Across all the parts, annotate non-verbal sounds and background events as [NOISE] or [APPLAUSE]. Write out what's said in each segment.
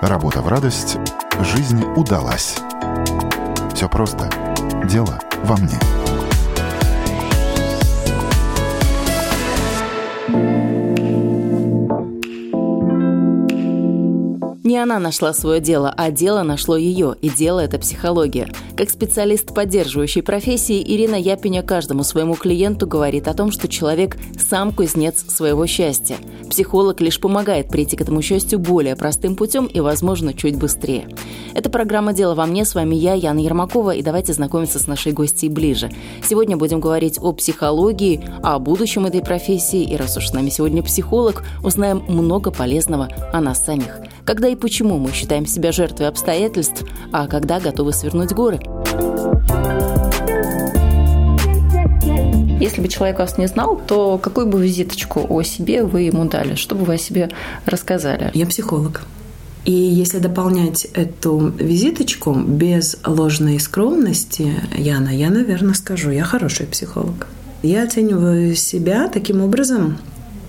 Работа в радость, жизнь удалась. Все просто. Дело во мне. Не она нашла свое дело, а дело нашло ее, и дело – это психология. Как специалист поддерживающей профессии, Ирина Япиня каждому своему клиенту говорит о том, что человек сам кузнец своего счастья. Психолог лишь помогает прийти к этому счастью более простым путем и, возможно, чуть быстрее. Это программа «Дело во мне». С вами я, Яна Ермакова, и давайте знакомиться с нашей гостьей ближе. Сегодня будем говорить о психологии, о будущем этой профессии, и раз уж с нами сегодня психолог, узнаем много полезного о нас самих. Когда и почему мы считаем себя жертвой обстоятельств, а когда готовы свернуть горы. Если бы человек вас не знал, то какую бы визиточку о себе вы ему дали? Что бы вы о себе рассказали? Я психолог. И если дополнять эту визиточку без ложной скромности, Яна, я, наверное, скажу, я хороший психолог. Я оцениваю себя таким образом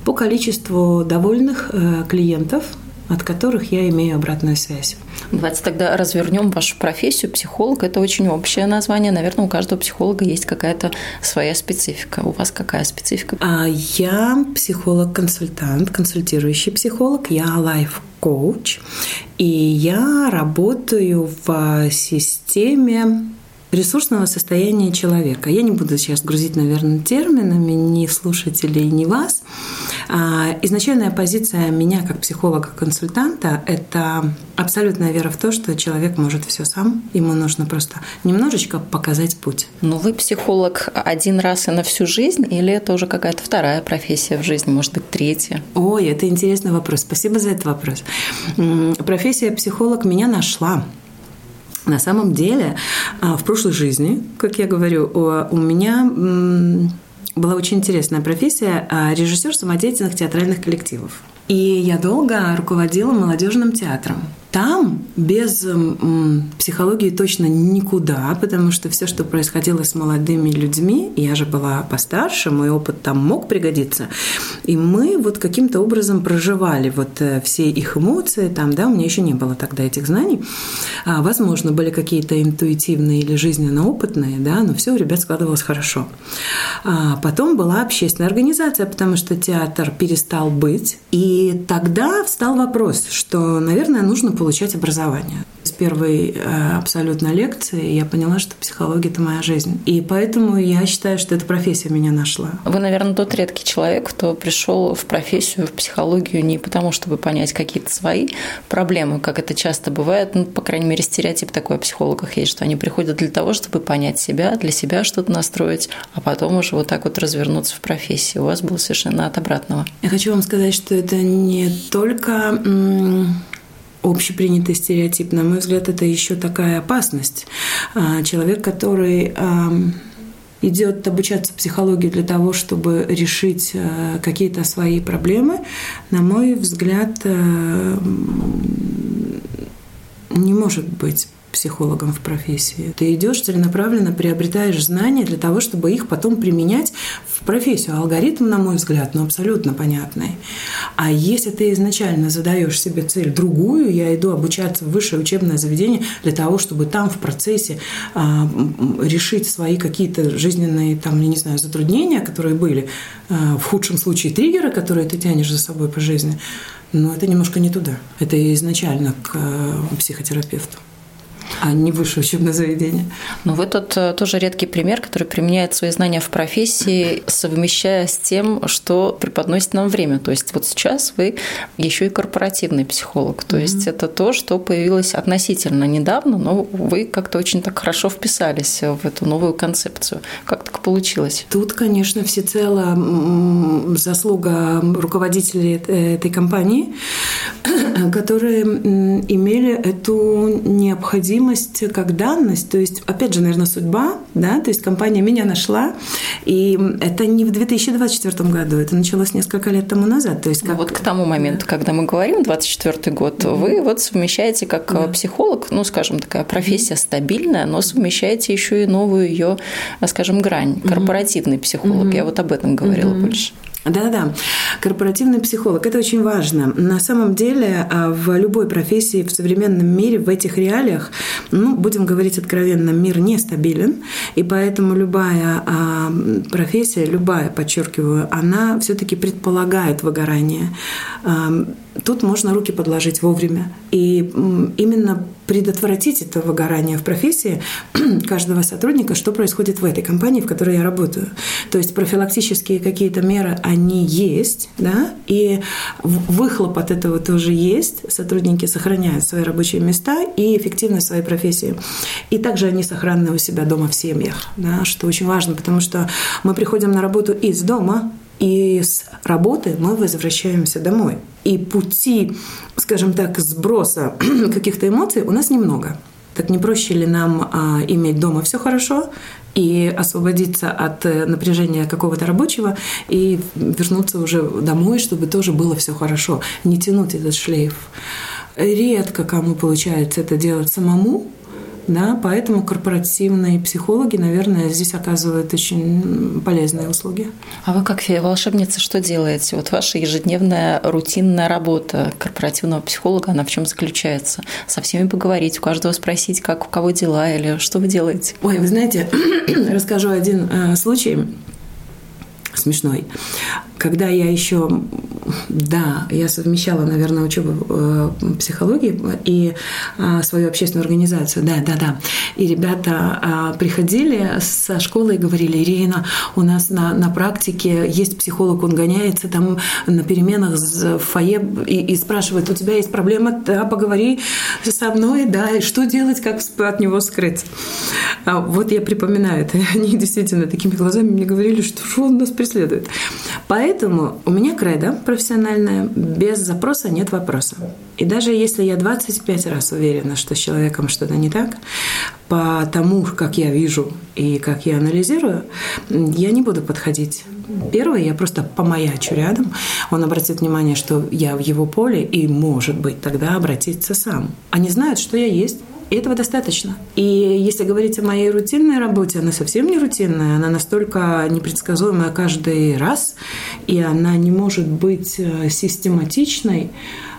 по количеству довольных э, клиентов, от которых я имею обратную связь. Давайте тогда развернем вашу профессию. Психолог – это очень общее название. Наверное, у каждого психолога есть какая-то своя специфика. У вас какая специфика? А я психолог-консультант, консультирующий психолог. Я лайф-коуч. И я работаю в системе ресурсного состояния человека. Я не буду сейчас грузить, наверное, терминами ни слушателей, ни вас. А, изначальная позиция меня как психолога-консультанта – это абсолютная вера в то, что человек может все сам. Ему нужно просто немножечко показать путь. Но вы психолог один раз и на всю жизнь, или это уже какая-то вторая профессия в жизни, может быть, третья? Ой, это интересный вопрос. Спасибо за этот вопрос. Профессия психолог меня нашла. На самом деле, а, в прошлой жизни, как я говорю, у меня была очень интересная профессия а, режиссер самодеятельных театральных коллективов. И я долго руководила молодежным театром. Там без психологии точно никуда, потому что все, что происходило с молодыми людьми, я же была постарше, мой опыт там мог пригодиться, и мы вот каким-то образом проживали вот э, все их эмоции, там, да, у меня еще не было тогда этих знаний, а, возможно, были какие-то интуитивные или жизненно опытные, да, но все у ребят складывалось хорошо. А потом была общественная организация, потому что театр перестал быть, и тогда встал вопрос, что, наверное, нужно получать образование. С первой э, абсолютно лекции я поняла, что психология – это моя жизнь. И поэтому я считаю, что эта профессия меня нашла. Вы, наверное, тот редкий человек, кто пришел в профессию, в психологию не потому, чтобы понять какие-то свои проблемы, как это часто бывает. Ну, по крайней мере, стереотип такой о психологах есть, что они приходят для того, чтобы понять себя, для себя что-то настроить, а потом уже вот так вот развернуться в профессии. У вас было совершенно от обратного. Я хочу вам сказать, что это не только общепринятый стереотип. На мой взгляд, это еще такая опасность. А, человек, который идет обучаться психологии для того, чтобы решить э, какие-то свои проблемы, на мой взгляд, э, не может быть психологом в профессии. Ты идешь целенаправленно, приобретаешь знания для того, чтобы их потом применять в профессию. Алгоритм, на мой взгляд, ну, абсолютно понятный. А если ты изначально задаешь себе цель другую, я иду обучаться в высшее учебное заведение для того, чтобы там в процессе а, решить свои какие-то жизненные, там, я не знаю, затруднения, которые были, а, в худшем случае триггеры, которые ты тянешь за собой по жизни, но это немножко не туда. Это изначально к а, психотерапевту а не высшее учебное заведение. Но вы тут э, тоже редкий пример, который применяет свои знания в профессии, совмещая с тем, что преподносит нам время. То есть вот сейчас вы еще и корпоративный психолог. То mm-hmm. есть это то, что появилось относительно недавно, но вы как-то очень так хорошо вписались в эту новую концепцию. Как так получилось? Тут, конечно, всецело заслуга руководителей этой компании, [CLEARS THROAT] которые имели эту необходимость необходимость как данность, то есть, опять же, наверное, судьба, да, то есть компания меня нашла, и это не в 2024 году, это началось несколько лет тому назад. То есть как... Вот к тому моменту, когда мы говорим, 24 год, mm-hmm. вы вот совмещаете как да. психолог, ну, скажем, такая профессия стабильная, но совмещаете еще и новую ее, скажем, грань, корпоративный психолог. Mm-hmm. Я вот об этом говорила mm-hmm. больше. Да-да, корпоративный психолог. Это очень важно. На самом деле а, в любой профессии в современном мире, в этих реалиях, ну, будем говорить откровенно, мир нестабилен, и поэтому любая а, профессия, любая, подчеркиваю, она все-таки предполагает выгорание. Тут можно руки подложить вовремя. И именно предотвратить это выгорание в профессии [CLEARS THROAT] каждого сотрудника, что происходит в этой компании, в которой я работаю. То есть профилактические какие-то меры, они есть, да, и выхлоп от этого тоже есть. Сотрудники сохраняют свои рабочие места и эффективность своей профессии. И также они сохранны у себя дома в семьях, да, что очень важно, потому что мы приходим на работу из дома, и с работы мы возвращаемся домой. И пути, скажем так, сброса [CLEARS THROAT] каких-то эмоций у нас немного. Так не проще ли нам а, иметь дома все хорошо и освободиться от э, напряжения какого-то рабочего и вернуться уже домой, чтобы тоже было все хорошо, не тянуть этот шлейф. Редко кому получается это делать самому, да, поэтому корпоративные психологи, наверное, здесь оказывают очень полезные услуги. А вы как волшебница что делаете? Вот ваша ежедневная рутинная работа корпоративного психолога, она в чем заключается? Со всеми поговорить, у каждого спросить, как у кого дела или что вы делаете? Ой, вы знаете, [CLEARS THROAT] расскажу один э, случай смешной. Когда я еще, да, я совмещала, наверное, учебу э, психологии и э, свою общественную организацию, да, да, да. И ребята э, приходили со школы и говорили, Ирина, у нас на, на практике есть психолог, он гоняется там на переменах в фойе и, и спрашивает, у тебя есть проблема, да, поговори со мной, да, и что делать, как от него скрыть. А вот я припоминаю это, [LAUGHS] они действительно такими глазами мне говорили, что, что он нас преследует. Поэтому у меня кредо профессиональное, без запроса нет вопроса. И даже если я 25 раз уверена, что с человеком что-то не так, по тому, как я вижу и как я анализирую, я не буду подходить. Первое, я просто помаячу рядом, он обратит внимание, что я в его поле, и, может быть, тогда обратиться сам. Они знают, что я есть, и этого достаточно. И если говорить о моей рутинной работе, она совсем не рутинная, она настолько непредсказуемая каждый раз, и она не может быть э, систематичной.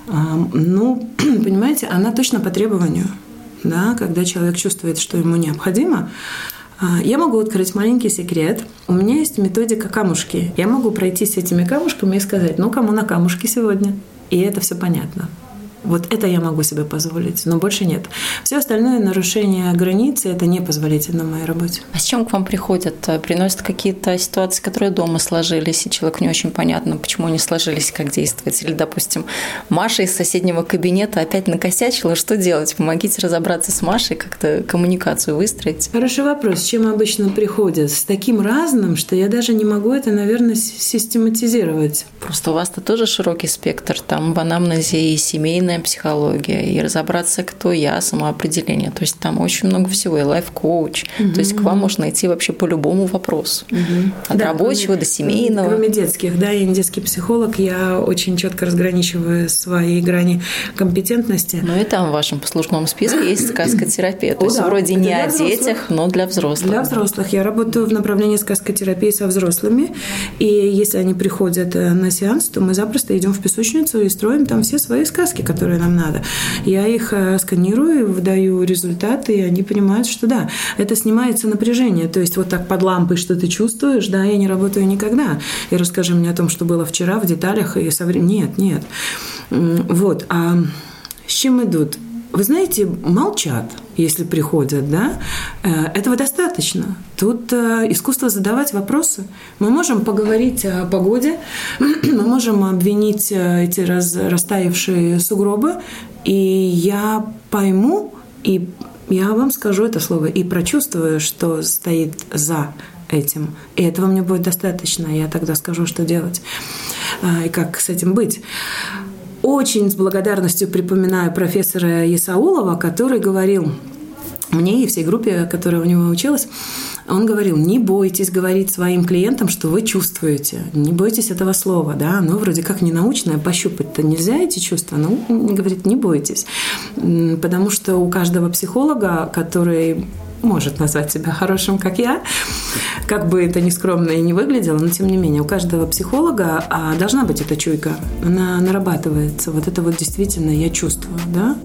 Ну, [CLEARS THROAT] понимаете, она точно по требованию. Да, когда человек чувствует, что ему необходимо, а, я могу открыть маленький секрет. У меня есть методика камушки. Я могу пройти с этими камушками и сказать, ну, кому на камушке сегодня? И это все понятно. Вот это я могу себе позволить, но больше нет. Все остальное нарушение границы – это непозволительно в моей работе. А с чем к вам приходят? Приносят какие-то ситуации, которые дома сложились, и человек не очень понятно, почему они сложились, как действовать? Или, допустим, Маша из соседнего кабинета опять накосячила, что делать? Помогите разобраться с Машей, как-то коммуникацию выстроить. Хороший вопрос. С чем обычно приходят? С таким разным, что я даже не могу это, наверное, систематизировать. Просто у вас-то тоже широкий спектр. Там в анамнезе и семейная позитивная психология, и разобраться, кто я, самоопределение. То есть там очень много всего, и лайф-коуч. Угу. То есть к вам можно идти вообще по любому вопросу. Угу. От да, рабочего кроме, до семейного. Кроме детских, да, я не детский психолог, я очень четко разграничиваю свои грани компетентности. Ну и там в вашем послужном списке есть сказкотерапия. То есть да, вроде не о взрослых. детях, но для взрослых. Для взрослых. Я работаю в направлении сказкотерапии со взрослыми, и если они приходят э, на сеанс, то мы запросто идем в песочницу и строим там все свои сказки, которые которые нам надо. Я их э, сканирую, выдаю результаты, и они понимают, что да, это снимается напряжение. То есть вот так под лампой, что ты чувствуешь, да, я не работаю никогда. И расскажи мне о том, что было вчера в деталях и со временем. Нет, нет. Вот. А с чем идут? Вы знаете, молчат, если приходят, да? Э, этого достаточно. Тут э, искусство задавать вопросы. Мы можем поговорить о погоде, [CLEARS THROAT] мы можем обвинить э, эти раз, растаявшие сугробы, и я пойму, и я вам скажу это слово, и прочувствую, что стоит за этим. И этого мне будет достаточно. Я тогда скажу, что делать и как с этим быть очень с благодарностью припоминаю профессора Исаулова, который говорил мне и всей группе, которая у него училась, он говорил, не бойтесь говорить своим клиентам, что вы чувствуете. Не бойтесь этого слова, да, оно вроде как не научное, пощупать-то нельзя эти чувства, но говорит, не бойтесь. Потому что у каждого психолога, который может назвать себя хорошим, как я, как бы это ни скромно и не выглядело, но тем не менее у каждого психолога а, должна быть эта чуйка, она нарабатывается. Вот это вот действительно я чувствую, да.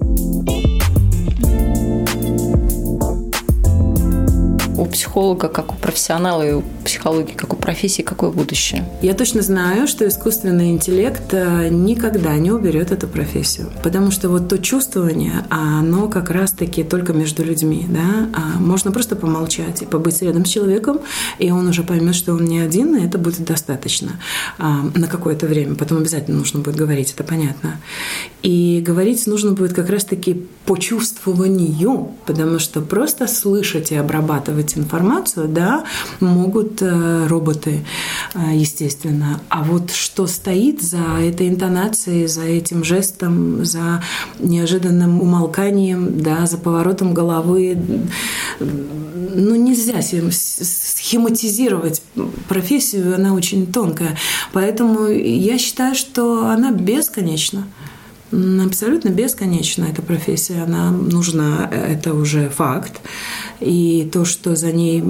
Психолога, как у профессионала, и у психологии, как у профессии, какое будущее? Я точно знаю, что искусственный интеллект э, никогда не уберет эту профессию. Потому что вот то чувствование, оно как раз-таки только между людьми. Да? А можно просто помолчать и побыть рядом с человеком, и он уже поймет, что он не один, и это будет достаточно а, на какое-то время. Потом обязательно нужно будет говорить, это понятно. И говорить нужно будет как раз-таки по чувствованию, потому что просто слышать и обрабатывать информацию, да, могут э, роботы, э, естественно. А вот что стоит за этой интонацией, за этим жестом, за неожиданным умолканием, да, за поворотом головы, ну, нельзя схематизировать профессию, она очень тонкая. Поэтому я считаю, что она бесконечна. Абсолютно бесконечна эта профессия, она нужна, это уже факт. И то, что за ней,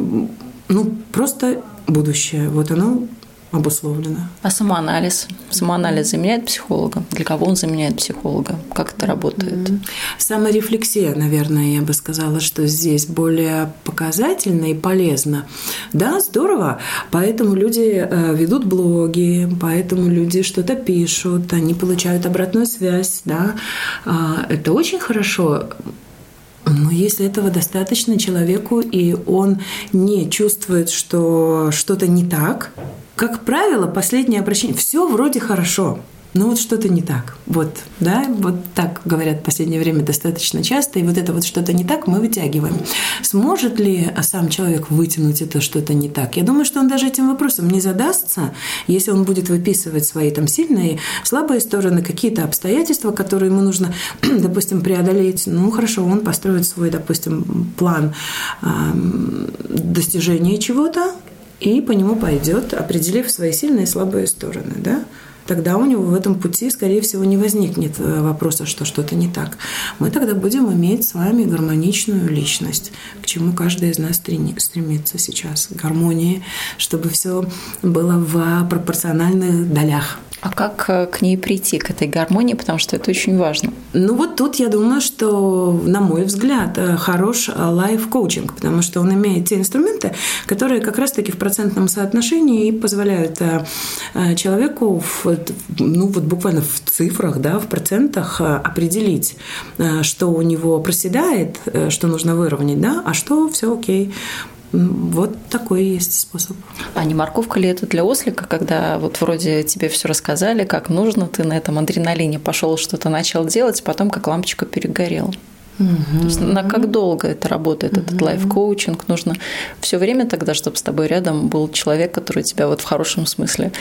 ну, просто будущее, вот оно обусловлено. А самоанализ? Самоанализ заменяет психолога? Для кого он заменяет психолога? Как это работает? Mm-hmm. Саморефлексия, наверное, я бы сказала, что здесь более показательно и полезно. Да, здорово. Поэтому люди э, ведут блоги, поэтому люди что-то пишут, они получают обратную связь. Да? А, это очень хорошо. Но если этого достаточно человеку, и он не чувствует, что что-то не так, как правило, последнее обращение, все вроде хорошо, но вот что-то не так. Вот, да, вот так говорят в последнее время достаточно часто, и вот это вот что-то не так мы вытягиваем. Сможет ли сам человек вытянуть это что-то не так? Я думаю, что он даже этим вопросом не задастся, если он будет выписывать свои там сильные, слабые стороны, какие-то обстоятельства, которые ему нужно, [CLEARS THROAT] допустим, преодолеть. Ну, хорошо, он построит свой, допустим, план достижения чего-то, и по нему пойдет, определив свои сильные и слабые стороны, да? Тогда у него в этом пути, скорее всего, не возникнет э, вопроса, что что-то не так. Мы тогда будем иметь с вами гармоничную личность, к чему каждый из нас стремится сейчас, гармонии, чтобы все было в пропорциональных долях. А как э, к ней прийти, к этой гармонии, потому что это очень важно? Ну вот тут я думаю, что, на мой взгляд, э, хорош лайф-коучинг, потому что он имеет те инструменты, которые как раз-таки в процентном соотношении и позволяют э, человеку, в, ну вот буквально в цифрах, да, в процентах определить, что у него проседает, что нужно выровнять, да, а что все окей. Вот такой есть способ. А не морковка ли это для ослика, когда вот вроде тебе все рассказали, как нужно, ты на этом адреналине пошел что-то начал делать, потом как лампочка перегорел? Угу. То есть на как долго это работает, угу. этот лайф-коучинг? Нужно все время тогда, чтобы с тобой рядом был человек, который тебя вот в хорошем смысле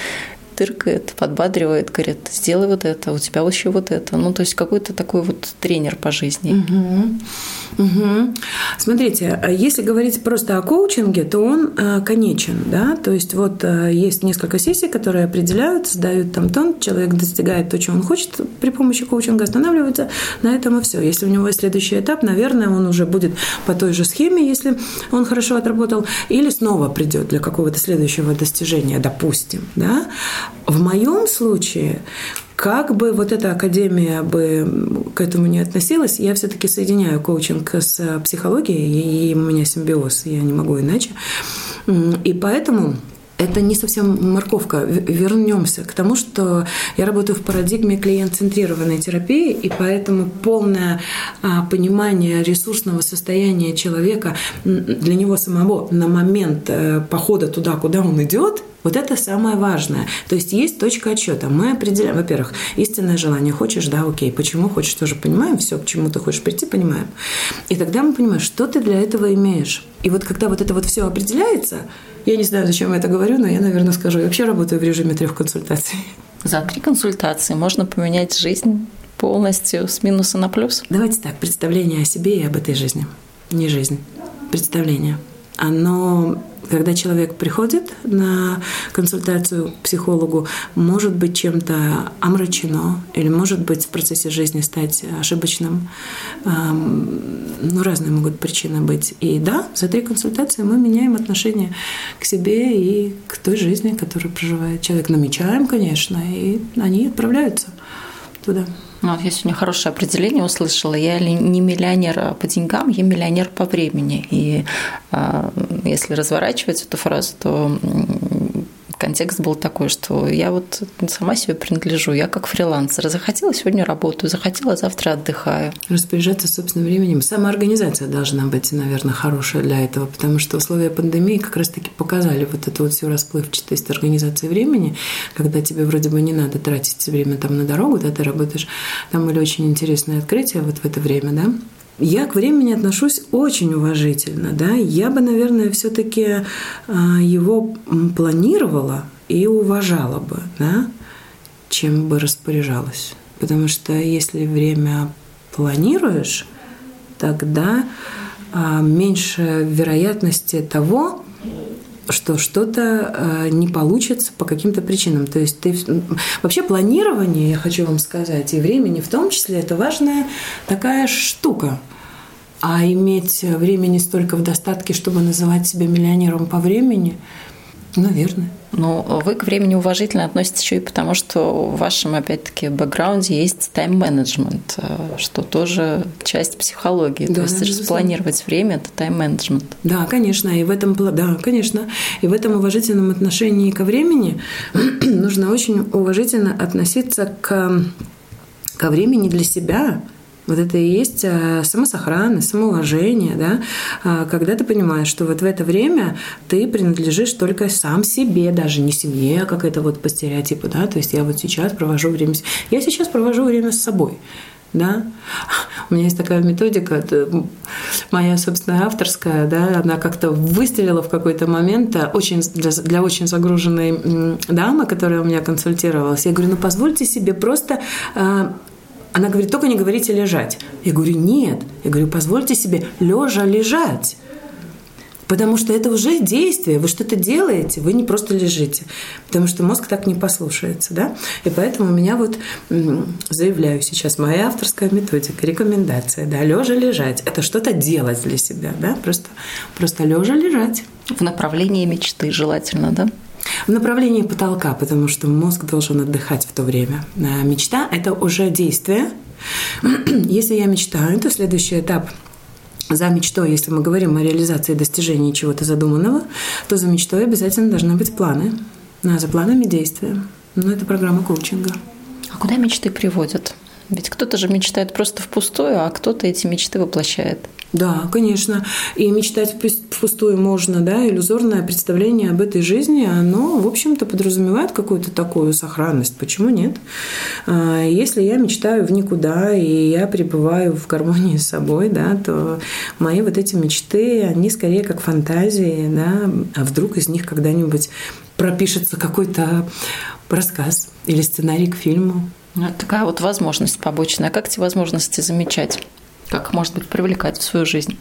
тыркает, подбадривает, говорит, сделай вот это, у тебя вообще вот это. Ну, то есть какой-то такой вот тренер по жизни. Угу. Угу. Смотрите, если говорить просто о коучинге, то он э, конечен, да, то есть вот э, есть несколько сессий, которые определяют, дают там тон, человек достигает то, чего он хочет при помощи коучинга, останавливается, на этом и все. Если у него есть следующий этап, наверное, он уже будет по той же схеме, если он хорошо отработал, или снова придет для какого-то следующего достижения, допустим, да. В моем случае как бы вот эта академия бы к этому не относилась, я все-таки соединяю коучинг с психологией, и у меня симбиоз, я не могу иначе. И поэтому это не совсем морковка. Вернемся к тому, что я работаю в парадигме клиент-центрированной терапии, и поэтому полное а, понимание ресурсного состояния человека для него самого на момент э, похода туда, куда он идет, вот это самое важное. То есть есть точка отчета. Мы определяем, во-первых, истинное желание. Хочешь, да, окей. Почему хочешь, тоже понимаем. Все, к чему ты хочешь прийти, понимаем. И тогда мы понимаем, что ты для этого имеешь. И вот когда вот это вот все определяется, я не знаю, зачем я это говорю, но я, наверное, скажу. Я вообще работаю в режиме трех консультаций. За три консультации можно поменять жизнь полностью с минуса на плюс? Давайте так, представление о себе и об этой жизни. Не жизнь, представление. Оно когда человек приходит на консультацию к психологу, может быть чем-то омрачено или может быть в процессе жизни стать ошибочным. Ну, разные могут причины быть. И да, за три консультации мы меняем отношение к себе и к той жизни, которую проживает человек. Намечаем, конечно, и они отправляются туда. Ну, вот я сегодня хорошее определение услышала. Я не миллионер по деньгам, я миллионер по времени. И э, если разворачивать эту фразу, то контекст был такой, что я вот сама себе принадлежу, я как фрилансер. Захотела сегодня работаю, захотела завтра отдыхаю. Распоряжаться собственным временем. Самоорганизация должна быть, наверное, хорошая для этого, потому что условия пандемии как раз-таки показали вот эту вот всю расплывчатость организации времени, когда тебе вроде бы не надо тратить время там на дорогу, да, ты работаешь. Там были очень интересные открытия вот в это время, да, я к времени отношусь очень уважительно, да. Я бы, наверное, все-таки а, его планировала и уважала бы, да, чем бы распоряжалась. Потому что если время планируешь, тогда а, меньше вероятности того, что что-то а, не получится по каким-то причинам. То есть ты вообще планирование, я хочу вам сказать, и времени в том числе, это важная такая штука. А иметь времени столько в достатке, чтобы называть себя миллионером по времени, наверное. Но вы к времени уважительно относитесь еще и потому, что в вашем, опять-таки, бэкграунде есть тайм-менеджмент, э, что тоже часть психологии. Да, То есть распланировать время – это тайм-менеджмент. Да, конечно. И в этом, да, конечно. И в этом уважительном отношении ко времени [CLEARS THROAT] нужно очень уважительно относиться к, ко времени для себя – вот это и есть э, самосохранность, самоуважение, да, а, когда ты понимаешь, что вот в это время ты принадлежишь только сам себе, даже не семье, как это вот по стереотипу, да, то есть я вот сейчас провожу время, я сейчас провожу время с собой, да. У меня есть такая методика, моя собственная авторская, да, она как-то выстрелила в какой-то момент э, очень, для, для очень загруженной дамы, которая у меня консультировалась. Я говорю, ну позвольте себе просто э, она говорит, только не говорите лежать. Я говорю, нет. Я говорю, позвольте себе лежа лежать. Потому что это уже действие, вы что-то делаете, вы не просто лежите. Потому что мозг так не послушается. Да? И поэтому у меня вот заявляю сейчас моя авторская методика, рекомендация. Да, лежа лежать. Это что-то делать для себя. Да? Просто, просто лежа лежать. В направлении мечты желательно, да? В направлении потолка, потому что мозг должен отдыхать в то время. Э, мечта – это уже действие. [CLEARS THROAT] Если я мечтаю, то следующий этап за мечтой, если мы говорим о реализации достижении чего-то задуманного, то за мечтой обязательно должны быть планы. А за планами действия. Ну, это программа коучинга. А куда мечты приводят? Ведь кто-то же мечтает просто впустую, а кто-то эти мечты воплощает. Да, конечно. И мечтать впустую можно, да, иллюзорное представление об этой жизни, оно, в общем-то, подразумевает какую-то такую сохранность. Почему нет? А, если я мечтаю в никуда, и я пребываю в гармонии с собой, да, то мои вот эти мечты, они скорее как фантазии, да, а вдруг из них когда-нибудь пропишется какой-то рассказ или сценарий к фильму. Ну, такая вот возможность побочная. Как эти возможности замечать? Как, может быть, привлекать в свою жизнь?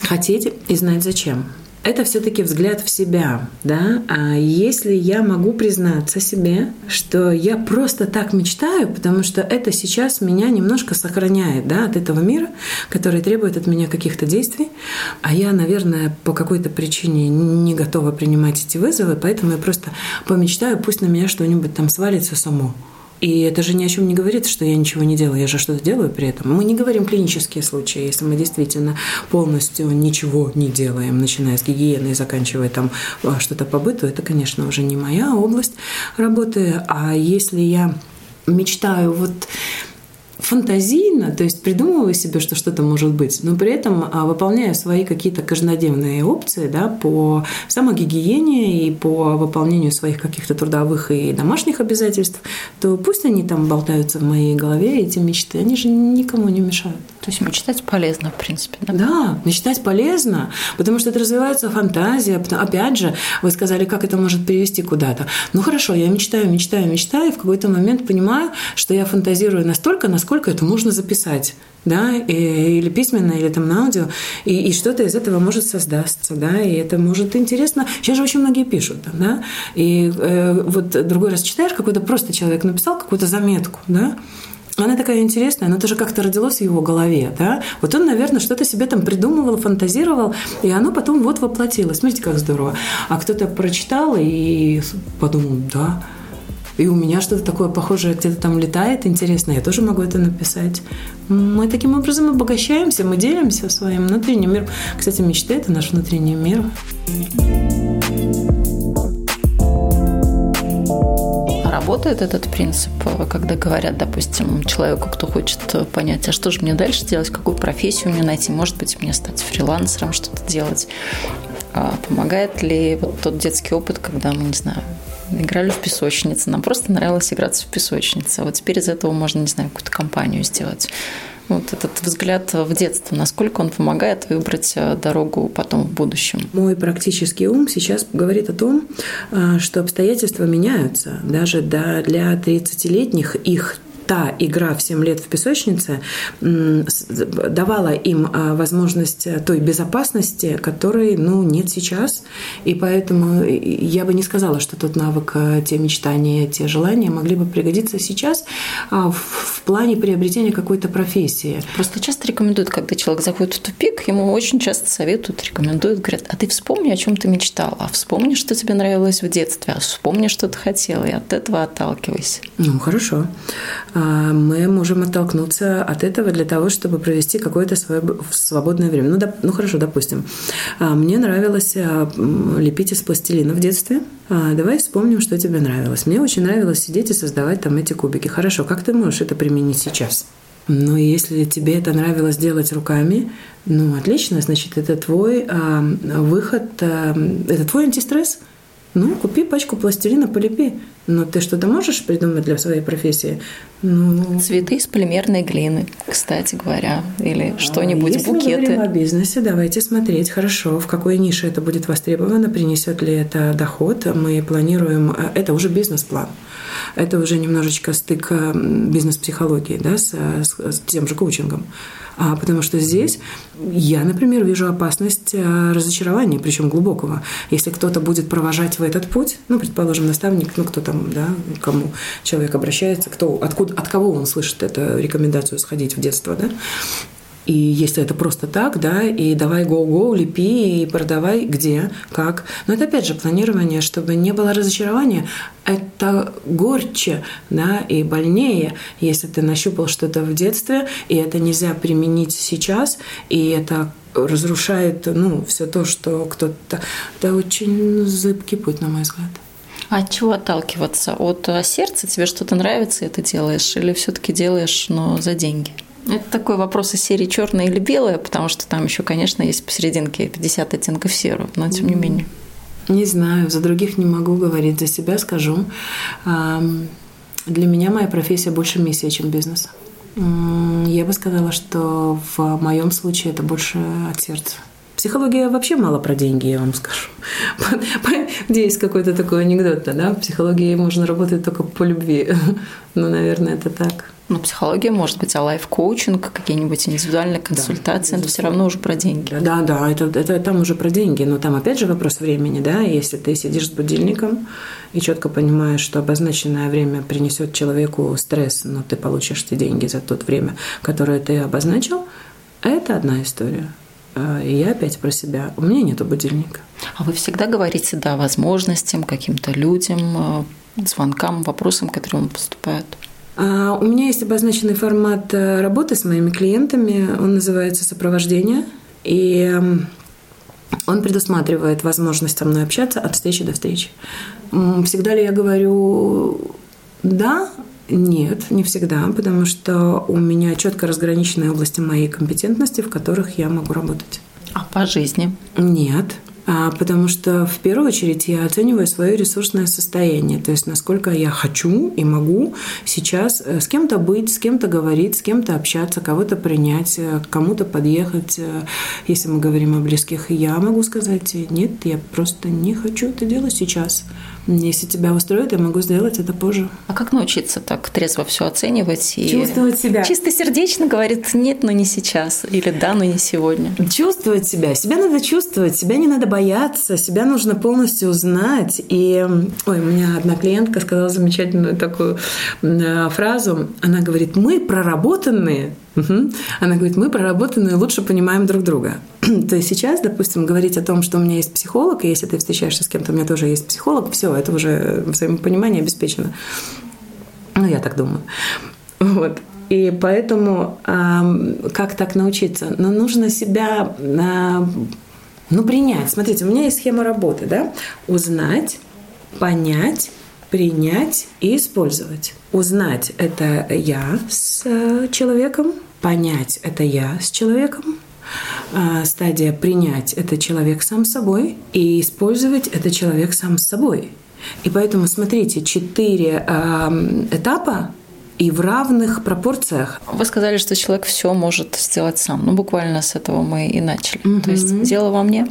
Хотеть и знать зачем. Это все-таки взгляд в себя, да. А если я могу признаться себе, что я просто так мечтаю, потому что это сейчас меня немножко сохраняет, да, от этого мира, который требует от меня каких-то действий, а я, наверное, по какой-то причине не готова принимать эти вызовы, поэтому я просто помечтаю, пусть на меня что-нибудь там свалится само. И это же ни о чем не говорит, что я ничего не делаю, я же что-то делаю при этом. Мы не говорим клинические случаи, если мы действительно полностью ничего не делаем, начиная с гигиены и заканчивая там а, что-то по быту, это, конечно, уже не моя область работы. А если я мечтаю вот фантазийно, то есть придумываю себе, что что-то может быть, но при этом а, выполняю свои какие-то каждодневные опции да, по самогигиене и по выполнению своих каких-то трудовых и домашних обязательств, то пусть они там болтаются в моей голове, эти мечты, они же никому не мешают. То есть мечтать полезно, в принципе, да? Да, мечтать полезно, потому что это развивается фантазия. Опять же, вы сказали, как это может привести куда-то. Ну хорошо, я мечтаю, мечтаю, мечтаю, и в какой-то момент понимаю, что я фантазирую настолько, насколько это можно записать да, и, или письменно, или там на аудио, и, и что-то из этого может создаться, да, и это может интересно. Сейчас же очень многие пишут, да, и э, вот другой раз читаешь, какой-то просто человек написал какую-то заметку, да, она такая интересная, она тоже как-то родилась в его голове, да. Вот он, наверное, что-то себе там придумывал, фантазировал, и оно потом вот воплотилось. Смотрите, как здорово. А кто-то прочитал и подумал, да, и у меня что-то такое похожее где-то там летает, интересно, я тоже могу это написать. Мы таким образом обогащаемся, мы делимся своим внутренним миром. Кстати, мечты – это наш внутренний мир. Работает этот принцип, когда говорят, допустим, человеку, кто хочет понять, а что же мне дальше делать, какую профессию мне найти, может быть, мне стать фрилансером, что-то делать. А помогает ли вот тот детский опыт, когда мы, не знаю, играли в песочнице, нам просто нравилось играться в песочнице. А вот теперь из этого можно, не знаю, какую-то компанию сделать. Вот этот взгляд в детство, насколько он помогает выбрать э, дорогу потом в будущем? Мой практический ум сейчас говорит о том, э, что обстоятельства меняются. Даже для 30-летних их та игра в 7 лет в песочнице давала им а, возможность той безопасности, которой ну, нет сейчас. И поэтому я бы не сказала, что тот навык, а, те мечтания, те желания могли бы пригодиться сейчас а, в плане приобретения какой-то профессии. Просто часто рекомендуют, когда человек заходит в тупик, ему очень часто советуют, рекомендуют, говорят, а ты вспомни, о чем ты мечтала, а вспомни, что тебе нравилось в детстве, а вспомни, что ты хотела, и от этого отталкивайся. Ну, хорошо. А, мы можем оттолкнуться от этого для того, чтобы провести какое-то свое свободное время. Ну, да, ну хорошо, допустим. А, мне нравилось а, лепить из пластилина в детстве. Давай вспомним, что тебе нравилось. Мне очень нравилось сидеть и создавать там эти кубики. Хорошо, как ты можешь это применить сейчас? Ну, если тебе это нравилось делать руками, ну, отлично, значит, это твой э, выход, э, это твой антистресс – ну, купи пачку пластилина, полепи. Но ты что-то можешь придумать для своей профессии? Ну... Цветы из полимерной глины, кстати говоря, или что-нибудь, Если букеты. Если мы говорим о бизнесе, давайте смотреть хорошо, в какой нише это будет востребовано, принесет ли это доход. Мы планируем, э, это уже бизнес-план. Это уже немножечко стык э, бизнес-психологии да, с, с тем же коучингом. А, потому что здесь я, например, вижу опасность э, разочарования, причем глубокого. Если кто-то будет провожать в этот путь, ну, предположим, наставник, ну, кто там, да, кому человек обращается, кто, откуда, от кого он слышит эту рекомендацию сходить в детство, да, и если это просто так, да, и давай го-го, лепи и продавай где, как. Но это опять же планирование, чтобы не было разочарования. Это горче, да, и больнее, если ты нащупал что-то в детстве, и это нельзя применить сейчас, и это разрушает, ну, все то, что кто-то... Это очень зыбкий путь, на мой взгляд. А от чего отталкиваться? От сердца тебе что-то нравится, и ты делаешь, или все-таки делаешь, но за деньги? Это такой вопрос из серии черное или белое, потому что там еще, конечно, есть посерединке 50 оттенков серого, но тем не менее. Не знаю, за других не могу говорить, за себя скажу. Для меня моя профессия больше миссия, чем бизнес. Я бы сказала, что в моем случае это больше от сердца. Психология вообще мало про деньги, я вам скажу. [LAUGHS] Где есть какой-то такой анекдот, да? В психологии можно работать только по любви. [LAUGHS] Ну, наверное, это так. Ну, психология может быть, а лайф-коучинг, какие-нибудь индивидуальные консультации, да, это все равно уже про деньги. Да, да, это, это там уже про деньги, но там опять же вопрос времени, да, если ты сидишь с будильником и четко понимаешь, что обозначенное время принесет человеку стресс, но ты получишь эти деньги за то время, которое ты обозначил, это одна история. А, и я опять про себя. У меня нету будильника. А вы всегда говорите да возможностям, каким-то людям, э, звонкам, вопросам, которые вам поступают? А, у меня есть обозначенный формат э, работы с моими клиентами. Он называется «Сопровождение». И он предусматривает возможность со мной общаться от встречи до встречи. Всегда ли я говорю «да», нет, не всегда, потому что у меня четко разграниченные области моей компетентности, в которых я могу работать. А по жизни? Нет. А, потому что в первую очередь я оцениваю свое ресурсное состояние, то есть насколько я хочу и могу сейчас э, с кем-то быть, с кем-то говорить, с кем-то общаться, кого-то принять, э, кому-то подъехать. Э, если мы говорим о близких, я могу сказать, нет, я просто не хочу это делать сейчас. Если тебя устроит, я могу сделать это позже. А как научиться так трезво все оценивать и чувствовать себя? Чисто сердечно говорит нет, но не сейчас, или да, но не сегодня. Чувствовать себя. Себя надо чувствовать, себя не надо бояться, себя нужно полностью узнать. И, ой, у меня одна клиентка сказала замечательную такую э, фразу. Она говорит, мы проработанные Угу. Она говорит, мы проработанные лучше понимаем друг друга. [CLEARS THROAT] То есть сейчас, допустим, говорить о том, что у меня есть психолог, и если ты встречаешься с кем-то, у меня тоже есть психолог, все, это уже взаимопонимание обеспечено. Ну, я так думаю. Вот. И поэтому э, как так научиться? Ну, нужно себя э, ну, принять. Смотрите, у меня есть схема работы, да? Узнать, понять, принять и использовать. Узнать – это я с э, человеком, понять – это я с человеком, стадия принять – это человек сам собой, и использовать – это человек сам с собой. И поэтому, смотрите, четыре э, этапа и в равных пропорциях. Вы сказали, что человек все может сделать сам. Ну, буквально с этого мы и начали. Угу. То есть дело во мне.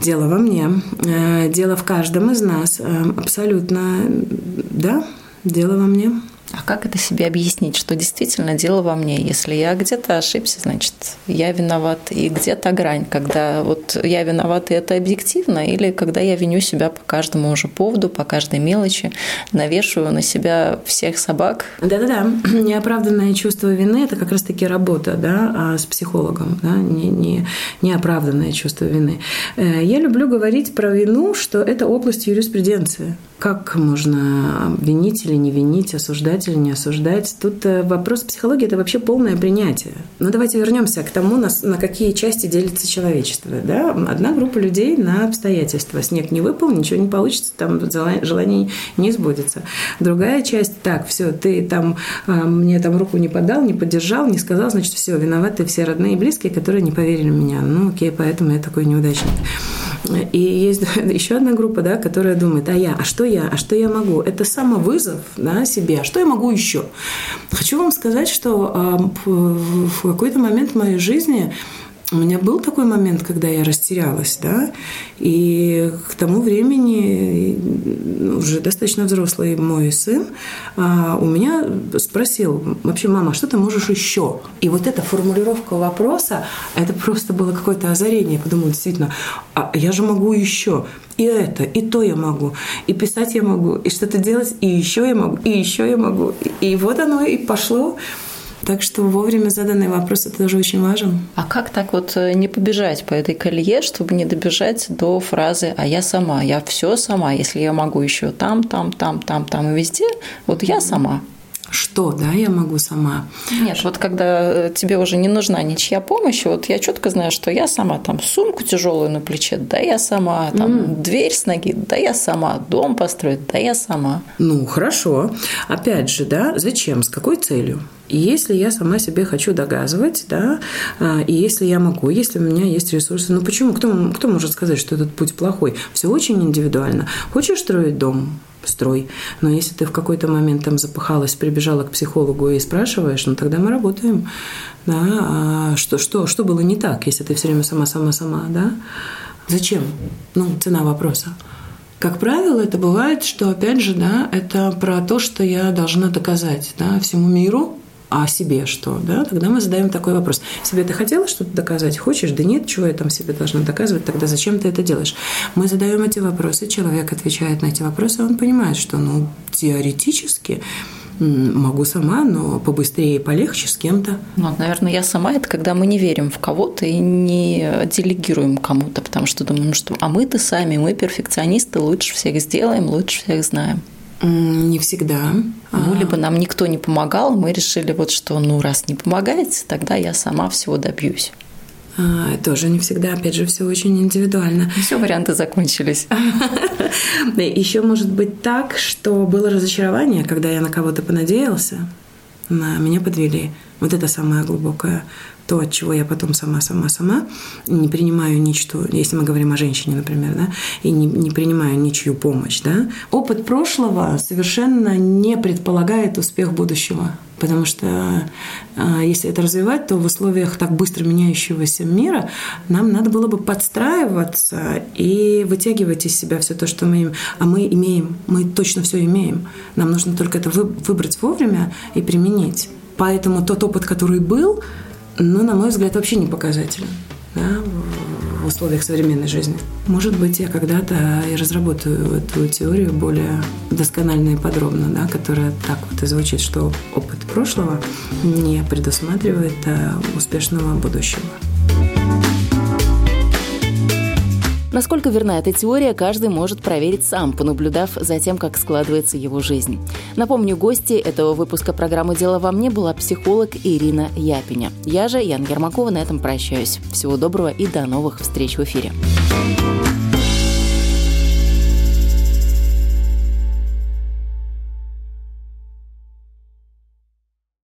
Дело во мне. Э, дело в каждом из нас. Э, абсолютно, да, дело во мне. А как это себе объяснить, что действительно дело во мне? Если я где-то ошибся, значит, я виноват. И где-то грань, когда вот я виноват, и это объективно, или когда я виню себя по каждому уже поводу, по каждой мелочи, навешиваю на себя всех собак. Да-да-да. [CLEARS THROAT] Неоправданное чувство вины – это как раз-таки работа да, а с психологом, да? не, не, неоправданное чувство вины. Э, я люблю говорить про вину, что это область юриспруденции. Как можно винить или не винить, осуждать или не осуждать? Тут э, вопрос психологии – это вообще полное принятие. Но давайте вернемся к тому, на, на какие части делится человечество. Да? Одна группа людей на обстоятельства. Снег не выпал, ничего не получится, там желание не сбудется. Другая часть – так, все, ты там э, мне там руку не подал, не поддержал, не сказал, значит, все, виноваты все родные и близкие, которые не поверили в меня. Ну, окей, поэтому я такой неудачник. И есть [LAUGHS] еще одна группа, да, которая думает, а я, а что я, а что я могу? Это самовызов да, себе, а что я могу еще? Хочу вам сказать, что в какой-то момент в моей жизни у меня был такой момент, когда я растерялась, да, и к тому времени уже достаточно взрослый мой сын а, у меня спросил, вообще, мама, что ты можешь еще? И вот эта формулировка вопроса, это просто было какое-то озарение. Я подумала, действительно, а я же могу еще. И это, и то я могу, и писать я могу, и что-то делать, и еще я могу, и еще я могу. И вот оно и пошло. Так что вовремя заданный вопрос это тоже очень важен. А как так вот э, не побежать по этой колее, чтобы не добежать до фразы «а я сама, я все сама, если я могу еще там, там, там, там, там и везде, вот я сама» что, да, я могу сама. Нет, вот когда э, тебе уже не нужна ничья помощь, вот я четко знаю, что я сама там сумку тяжелую на плече, да я сама, там mm. дверь с ноги, да я сама, дом построить, да я сама. Ну, хорошо. Опять же, да, зачем, с какой целью? Если я сама себе хочу доказывать, да, а, и если я могу, если у меня есть ресурсы, ну почему? Кто, кто может сказать, что этот путь плохой? Все очень индивидуально. Хочешь строить дом? строй. Но если ты в какой-то момент там запахалась, прибежала к психологу и спрашиваешь, ну тогда мы работаем. Да? А что, что, что было не так, если ты все время сама-сама-сама, да? Зачем? Ну, цена вопроса. Как правило, это бывает, что, опять же, да, это про то, что я должна доказать да, всему миру, а себе что, да, тогда мы задаем такой вопрос. Себе ты хотела что-то доказать? Хочешь? Да нет, чего я там себе должна доказывать? Тогда зачем ты это делаешь? Мы задаем эти вопросы, человек отвечает на эти вопросы, он понимает, что, ну, теоретически могу сама, но побыстрее и полегче с кем-то. Ну, наверное, я сама это когда мы не верим в кого-то и не делегируем кому-то, потому что думаем, ну что, а мы-то сами, мы перфекционисты, лучше всех сделаем, лучше всех знаем. Не всегда. Ну, а. либо нам никто не помогал, мы решили вот, что ну, раз не помогаете, тогда я сама всего добьюсь. А, тоже не всегда, опять же, все очень индивидуально. [LAUGHS] Все варианты закончились. [LAUGHS] Еще может быть так, что было разочарование, когда я на кого-то понадеялся, на меня подвели. Вот это самое глубокое то, от чего я потом сама-сама-сама не принимаю ничто, если мы говорим о женщине, например, да, и не, не принимаю ничью помощь, да. Опыт прошлого совершенно не предполагает успех будущего, потому что а, если это развивать, то в условиях так быстро меняющегося мира нам надо было бы подстраиваться и вытягивать из себя все то, что мы имеем. А мы имеем, мы точно все имеем. Нам нужно только это выбрать вовремя и применить. Поэтому тот опыт, который был, ну, на мой взгляд, вообще не показателен да, в условиях современной жизни. Может быть, я когда-то и разработаю эту теорию более досконально и подробно, да, которая так вот и звучит, что опыт прошлого не предусматривает а, успешного будущего. Насколько верна эта теория, каждый может проверить сам, понаблюдав за тем, как складывается его жизнь. Напомню, гости этого выпуска программы «Дело во мне» была психолог Ирина Япиня. Я же, Ян Ермакова, на этом прощаюсь. Всего доброго и до новых встреч в эфире.